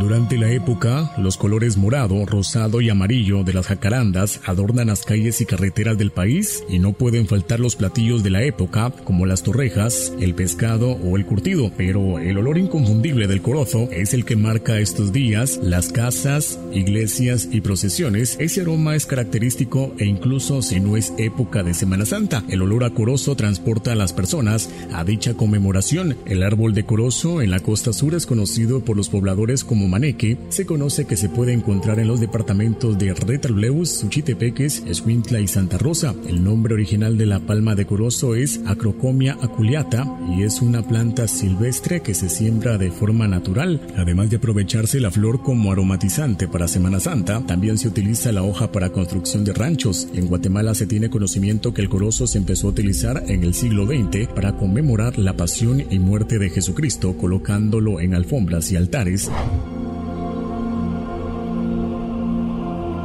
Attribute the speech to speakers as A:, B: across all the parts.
A: Durante la época, los colores morado, rosado y amarillo de las jacarandas adornan las calles y carreteras del país y no pueden faltar los platillos de la época como las torrejas, el pescado o el curtido, pero el olor inconfundible del corozo es el que marca estos días las casas, iglesias y procesiones. Ese aroma es característico e incluso si no es época de Semana Santa, el olor a corozo transporta a las personas a dicha conmemoración. El árbol de corozo en la costa sur es conocido por los pobladores como maneque, se conoce que se puede encontrar en los departamentos de Retalleus, Suchitepeques, Escuintla y Santa Rosa. El nombre original de la palma de corozo es Acrocomia aculeata y es una planta silvestre que se siembra de forma natural. Además de aprovecharse la flor como aromatizante para Semana Santa, también se utiliza la hoja para construcción de ranchos. En Guatemala se tiene conocimiento que el corozo se empezó a utilizar en el siglo XX para conmemorar la pasión y muerte de Jesucristo, colocándolo en alfombras y altares.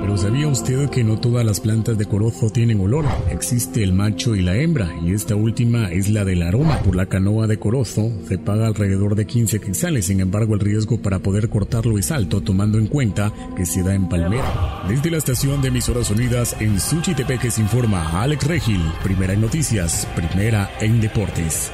A: Pero ¿sabía usted que no todas las plantas de corozo tienen olor? Existe el macho y la hembra, y esta última es la del aroma. Por la canoa de corozo se paga alrededor de 15 quetzales, sin embargo el riesgo para poder cortarlo es alto, tomando en cuenta que se da en palmera. Desde la estación de emisoras unidas en Suchitepeques informa Alex Regil, primera en noticias, primera en deportes.